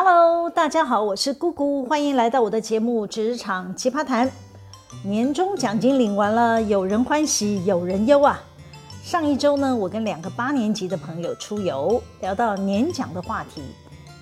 Hello，大家好，我是姑姑，欢迎来到我的节目《职场奇葩谈》。年终奖金领完了，有人欢喜有人忧啊。上一周呢，我跟两个八年级的朋友出游，聊到年奖的话题。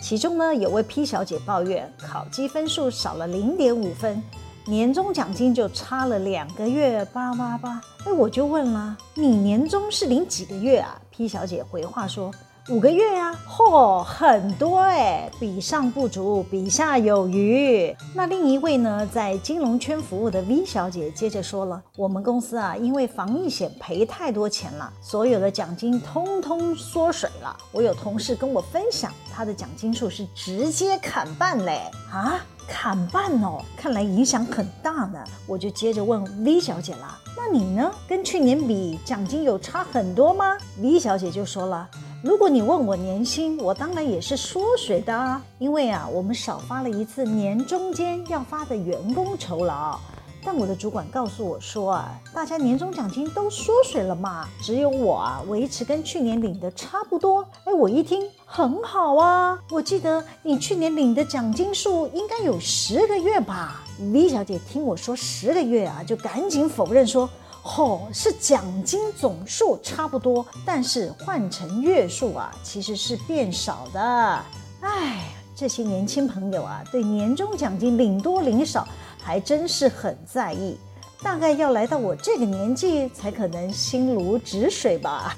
其中呢，有位 P 小姐抱怨考绩分数少了零点五分，年终奖金就差了两个月，八八八。哎，我就问了，你年终是领几个月啊？P 小姐回话说。五个月呀、啊，嚯、很多哎，比上不足，比下有余。那另一位呢，在金融圈服务的 V 小姐接着说了：“我们公司啊，因为防疫险赔太多钱了，所有的奖金通通缩水了。我有同事跟我分享，他的奖金数是直接砍半嘞啊，砍半哦，看来影响很大呢。我就接着问 V 小姐了：那你呢？跟去年比，奖金有差很多吗？V 小姐就说了。”如果你问我年薪，我当然也是缩水的啊，因为啊，我们少发了一次年中间要发的员工酬劳。但我的主管告诉我说啊，大家年终奖金都缩水了嘛，只有我啊维持跟去年领的差不多。哎，我一听很好啊，我记得你去年领的奖金数应该有十个月吧李小姐听我说十个月啊，就赶紧否认说。哦，是奖金总数差不多，但是换成月数啊，其实是变少的。哎，这些年轻朋友啊，对年终奖金领多领少还真是很在意。大概要来到我这个年纪，才可能心如止水吧。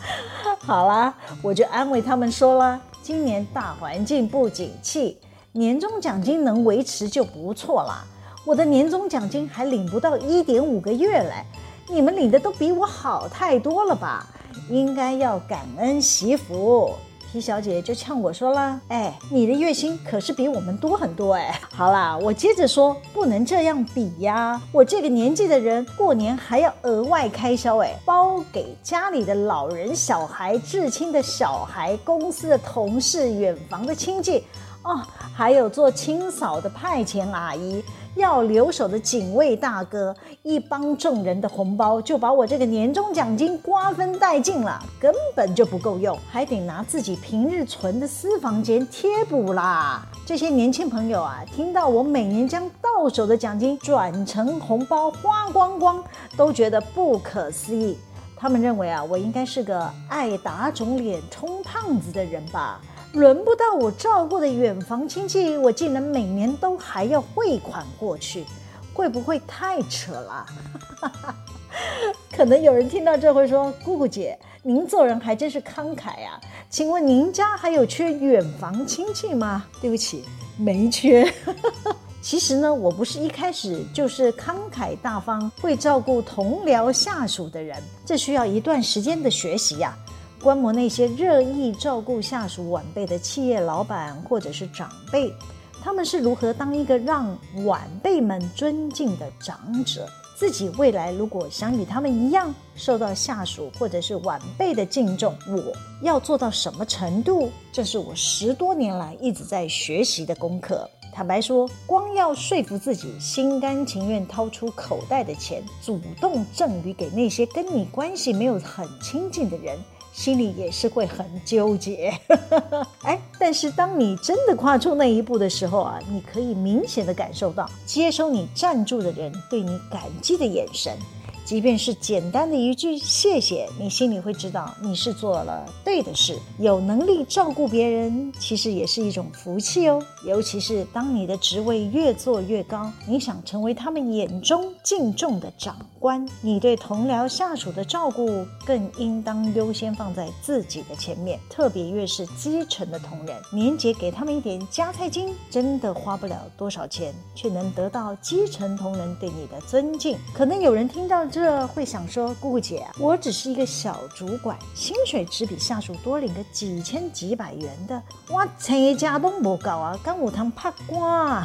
好啦，我就安慰他们说了，今年大环境不景气，年终奖金能维持就不错啦。我的年终奖金还领不到一点五个月嘞。你们领的都比我好太多了吧？应该要感恩惜福。皮小姐就呛我说了：“哎，你的月薪可是比我们多很多哎。”好啦，我接着说，不能这样比呀。我这个年纪的人，过年还要额外开销哎，包给家里的老人、小孩、至亲的小孩、公司的同事、远房的亲戚，哦，还有做清扫的派遣阿姨。要留守的警卫大哥，一帮众人的红包就把我这个年终奖金瓜分殆尽了，根本就不够用，还得拿自己平日存的私房钱贴补啦。这些年轻朋友啊，听到我每年将到手的奖金转成红包花光光，都觉得不可思议。他们认为啊，我应该是个爱打肿脸充胖子的人吧。轮不到我照顾的远房亲戚，我竟然每年都还要汇款过去，会不会太扯了？可能有人听到这会说：“姑姑姐，您做人还真是慷慨呀、啊。请问您家还有缺远房亲戚吗？”对不起，没缺。其实呢，我不是一开始就是慷慨大方、会照顾同僚下属的人，这需要一段时间的学习呀、观摩那些热意照顾下属晚辈的企业老板或者是长辈，他们是如何当一个让晚辈们尊敬的长者？自己未来如果想与他们一样受到下属或者是晚辈的敬重，我要做到什么程度？这是我十多年来一直在学习的功课。坦白说，光要说服自己心甘情愿掏出口袋的钱，主动赠予给那些跟你关系没有很亲近的人。心里也是会很纠结，哎，但是当你真的跨出那一步的时候啊，你可以明显的感受到接收你赞助的人对你感激的眼神。即便是简单的一句谢谢，你心里会知道你是做了对的事。有能力照顾别人，其实也是一种福气哦。尤其是当你的职位越做越高，你想成为他们眼中敬重的长官，你对同僚下属的照顾更应当优先放在自己的前面。特别越是基层的同仁，年节给他们一点加菜金，真的花不了多少钱，却能得到基层同仁对你的尊敬。可能有人听到。这这会想说，姑姑姐，我只是一个小主管，薪水只比下属多领个几千几百元的，我成家都不搞啊，干我堂怕瓜。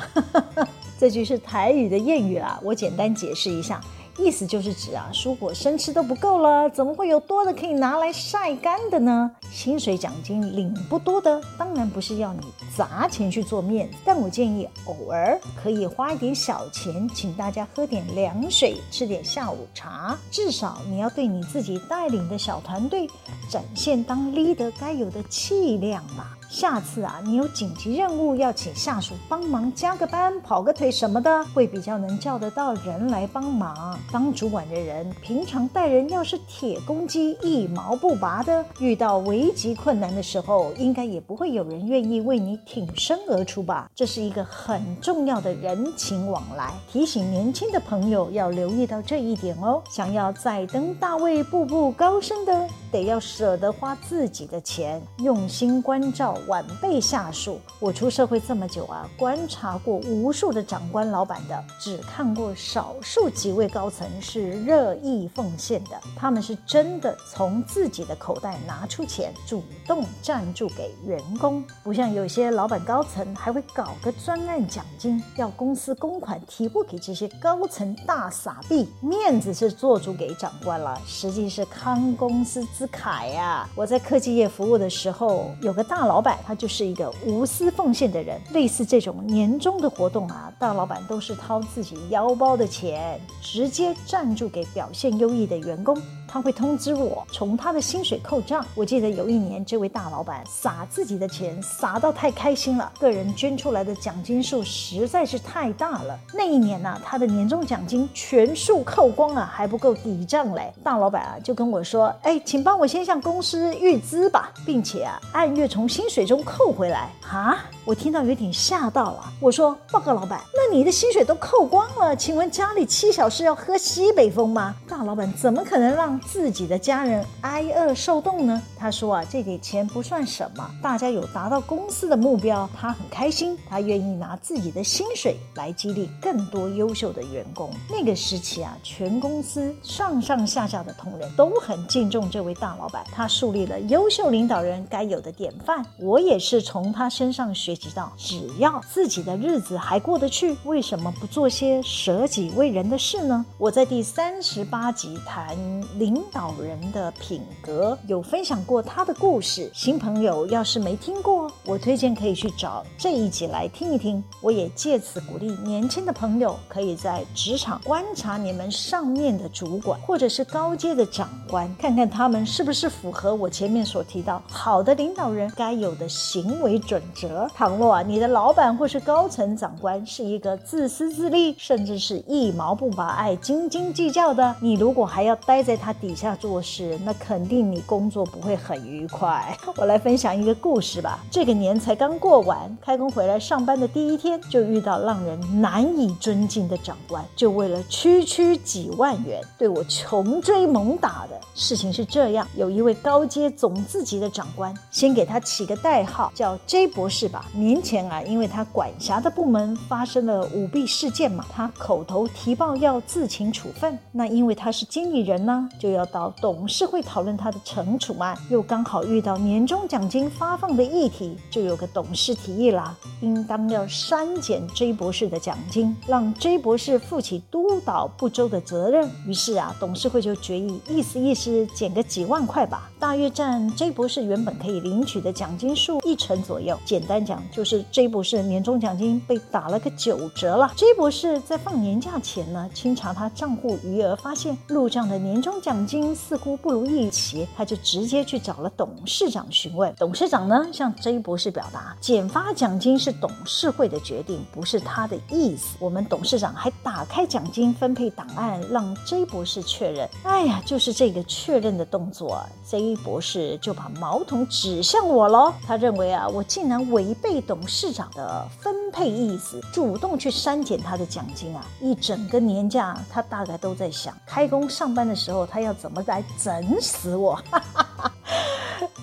这句是台语的谚语啊，我简单解释一下。意思就是指啊，蔬果生吃都不够了，怎么会有多的可以拿来晒干的呢？薪水奖金领不多的，当然不是要你砸钱去做面，但我建议偶尔可以花一点小钱，请大家喝点凉水，吃点下午茶。至少你要对你自己带领的小团队展现当 leader 该有的气量嘛。下次啊，你有紧急任务要请下属帮忙加个班、跑个腿什么的，会比较能叫得到人来帮忙。当主管的人，平常待人要是铁公鸡、一毛不拔的，遇到危急困难的时候，应该也不会有人愿意为你挺身而出吧？这是一个很重要的人情往来，提醒年轻的朋友要留意到这一点哦。想要再登大位、步步高升的，得要舍得花自己的钱，用心关照晚辈下属。我出社会这么久啊，观察过无数的长官、老板的，只看过少数几位高层是乐意奉献的。他们是真的从自己的口袋拿出钱，主动赞助给员工，不像有些老板高层还会搞个专案奖金，要公司公款提拨给这些高层大傻逼，面子是做主给长官了，实际是慷公司之慨呀。我在科技业服务的时候，有个大老板，他就是一个无私奉献的人。类似这种年终的活动啊，大老板都是掏自己腰包的钱，直接赞助给表现优异的员工。他会通知我从他的薪水扣账。我记得有一年，这位大老板撒自己的钱撒到太开心了，个人捐出来的奖金数实在是太大了。那一年呢、他的年终奖金全数扣光啊，还不够抵账嘞。大老板啊，就跟我说：“哎，请帮我先向公司预支吧，并且啊，按月从薪水中扣回来。”啊，我听到有点吓到了。我说：“报告老板，那你的薪水都扣光了，请问家里妻小是要喝西北风吗？”大老板怎么可能让自己的家人挨饿受冻呢？他说啊，这点钱不算什么，大家有达到公司的目标，他很开心，他愿意拿自己的薪水来激励更多优秀的员工。那个时期啊，全公司上上下下的同仁都很敬重这位大老板，他树立了优秀领导人该有的典范。我也是从他身上学习到，只要自己的日子还过得去，为什么不做些舍己为人的事呢？我在第三十八集谈领导人的品格，有分享过他他的故事。新朋友要是没听过，我推荐可以去找这一集来听一听。我也借此鼓励年轻的朋友，可以在职场观察你们上面的主管或者是高阶的长官，看看他们是不是符合我前面所提到好的领导人该有的行为准则。倘若啊，你的老板或是高层长官是一个自私自利，甚至是一毛不拔、爱斤斤计较的，你如果还要待在他底下做事，那肯定你工作不会很愉快。我来分享一个故事吧。这个年才刚过完，开工回来上班的第一天，就遇到让人难以尊敬的长官，就为了区区几万元，对我穷追猛打的。事情是这样，有一位高阶总字级的长官，先给他起个代号，叫 J 博士吧。年前啊，因为他管辖的部门发生了舞弊事件嘛，他口头提报要自请处分。那因为他是经理人呢，就要到董事会讨论他的惩处案，又刚刚好遇到年终奖金发放的议题，就有个董事提议啦，应当要删减 J 博士的奖金，让 J 博士负起督导不周的责任。于是啊，董事会就决议，意思意思减个几万块吧，大约占 J 博士原本可以领取的奖金数一成左右。简单讲，就是 J 博士年终奖金被打了个九折了。J 博士在放年假前呢，清查他账户余额，发现入账的年终奖金似乎不如预期，他就直接去找了董事长询问。董事长呢，向 J 博士表达，减发奖金是董事会的决定，不是他的意思。我们董事长还打开奖金分配档案，让 J 博士确认。哎呀，就是这个确认的动作，J 博士就把矛头指向我喽。他认为啊，我竟然违背董事长的分配意思，主动去删减他的奖金啊！一整个年假，他大概都在想，开工上班的时候，他要怎么来整死我。哈哈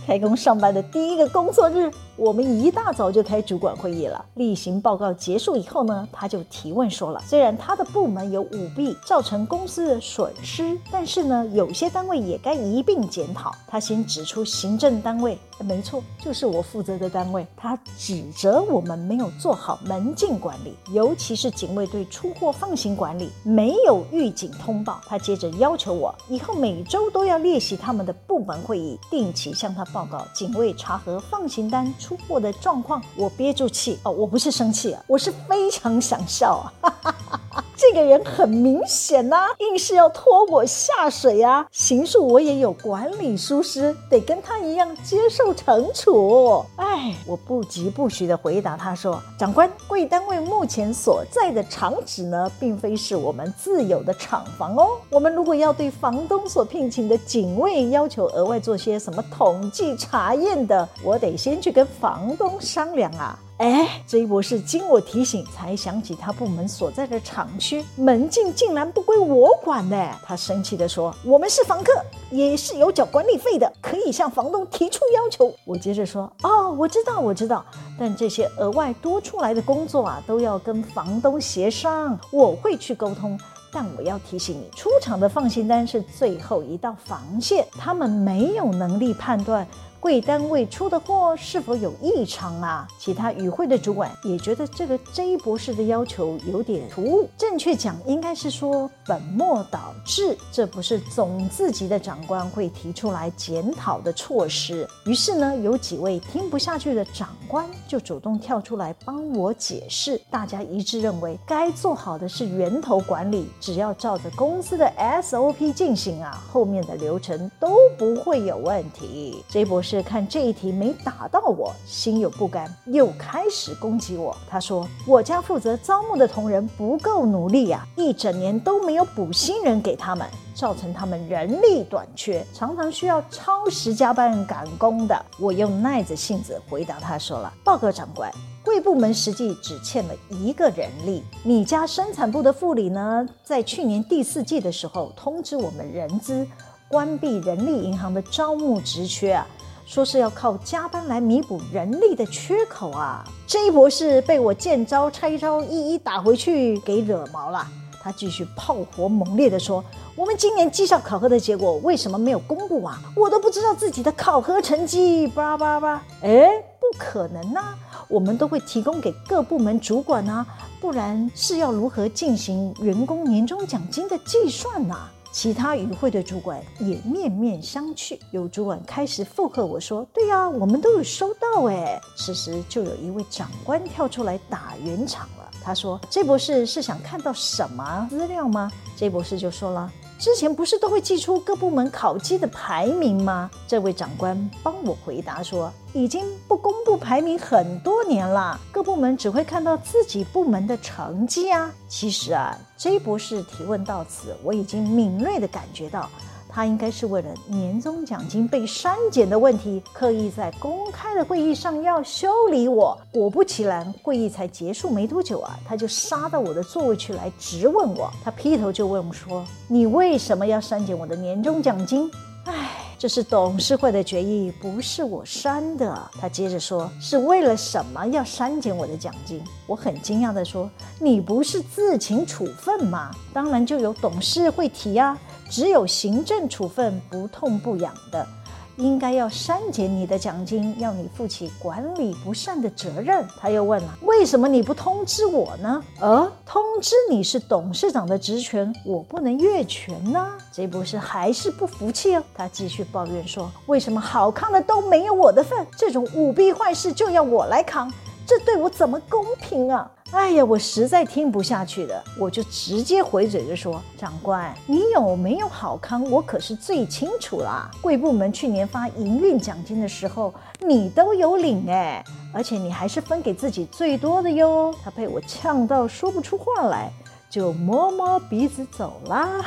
开工上班的第一个工作日，我们一大早就开主管会议了。例行报告结束以后呢，他就提问说了：虽然他的部门有舞弊，造成公司的损失，但是呢，有些单位也该一并检讨。他先指出行政单位，没错，就是我负责的单位。他指责我们没有做好门禁管理，尤其是警卫队出货放行管理没有预警通报。他接着要求我以后每周都要列席他们的部门会议，定期向他报告警卫查核放行单。出货的状况，我憋住气哦，我不是生气啊，我是非常想笑啊。这个人很明显呐、硬是要拖我下水啊！行数我也有管理疏失，得跟他一样接受惩处。哎，我不疾不徐地回答他说：“长官，贵单位目前所在的厂址呢，并非是我们自有的厂房哦。我们如果要对房东所聘请的警卫要求额外做些什么统计查验的，我得先去跟房东商量啊。”哎，J 博士经我提醒，才想起他部门所在的厂区门禁竟然不归我管呢。他生气地说：“我们是房客，也是有缴管理费的，可以向房东提出要求。”我接着说：“哦，我知道，我知道，但这些额外多出来的工作啊，都要跟房东协商，我会去沟通。但我要提醒你，出厂的放行单是最后一道防线，他们没有能力判断。”贵单位出的货是否有异常啊？其他与会的主管也觉得这个 J 博士的要求有点突兀，正确讲应该是说本末倒置，这不是总自级的长官会提出来检讨的措施。于是呢，有几位听不下去的长官就主动跳出来帮我解释，大家一致认为该做好的是源头管理，只要照着公司的 SOP 进行啊，后面的流程都不会有问题。J 博士。看这一题没打到我，心有不甘，又开始攻击我。他说：“我家负责招募的同仁不够努力呀，一整年都没有补新人给他们，造成他们人力短缺，常常需要超时加班赶工的。”我用耐着性子回答他说了：“报告长官，贵部门实际只欠了一个人力。你家生产部的副理呢，在去年第四季的时候通知我们人资关闭人力银行的招募职缺啊。”说是要靠加班来弥补人力的缺口啊！J 博士被我见招拆招，一一打回去，给惹毛了。他继续炮火猛烈地说：“我们今年绩效考核的结果为什么没有公布啊？我都不知道自己的考核成绩。”叭叭叭！哎，不可能呐、啊！我们都会提供给各部门主管啊，不然是要如何进行员工年终奖金的计算呢、啊？其他与会的主管也面面相觑，有主管开始附和我说：“对呀，我们都有收到。”哎，此时就有一位长官跳出来打圆场了。他说这博士是想看到什么资料吗这博士就说了。之前不是都会寄出各部门考绩的排名吗？这位长官帮我回答说，已经不公布排名很多年了，各部门只会看到自己部门的成绩啊。其实啊，J 博士提问到此，我已经敏锐的感觉到。他应该是为了年终奖金被删减的问题，刻意在公开的会议上要修理我。果不其然，会议才结束没多久啊，他就杀到我的座位去来质问我。他劈头就问我说：“你为什么要删减我的年终奖金？”唉，这是董事会的决议，不是我删的。他接着说：“是为了什么要删减我的奖金？”我很惊讶地说：“你不是自请处分吗？当然就有董事会提啊。”只有行政处分不痛不痒的，应该要删减你的奖金，要你负起管理不善的责任。他又问了：为什么你不通知我呢？呃，通知你是董事长的职权，我不能越权呢？这不是还是不服气哦？他继续抱怨说：为什么好康的都没有我的份？这种舞弊坏事就要我来扛，这对我怎么公平啊？哎呀，我实在听不下去了，我就直接回嘴就说：“长官，你有没有好康？我可是最清楚啦。贵部门去年发营运奖金的时候，你都有领哎，而且你还是分给自己最多的哟。”他被我呛到说不出话来，就摸摸鼻子走啦。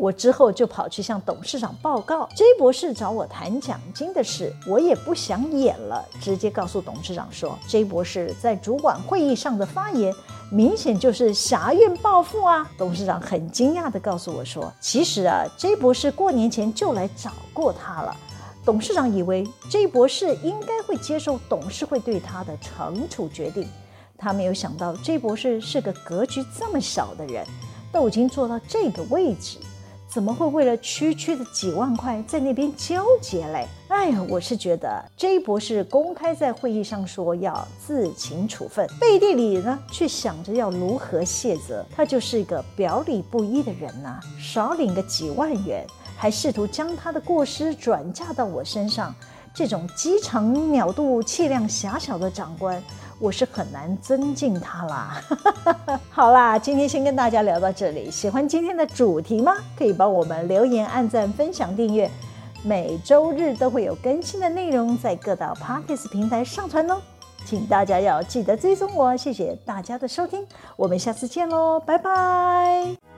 我之后就跑去向董事长报告 J 博士找我谈奖金的事，我也不想演了，直接告诉董事长说，J 博士在主管会议上的发言明显就是挟怨报复啊！董事长很惊讶地告诉我说，其实啊，J 博士过年前就来找过他了。董事长以为 J 博士应该会接受董事会对他的惩处决定，他没有想到 J 博士是个格局这么小的人，都已经做到这个位置。怎么会为了区区的几万块在那边纠结嘞？哎呀，我是觉得 J 博士公开在会议上说要自请处分，背地里呢却想着要如何卸责，他就是一个表里不一的人呐、少领个几万元，还试图将他的过失转嫁到我身上，这种鸡肠鸟肚、气量狭小的长官，我是很难尊敬他啦。好啦，今天先跟大家聊到这里。喜欢今天的主题吗？可以帮我们留言、按赞、分享、订阅。每周日都会有更新的内容在各大 Podcast 平台上传哦，请大家要记得追踪我。谢谢大家的收听，我们下次见喽，拜拜。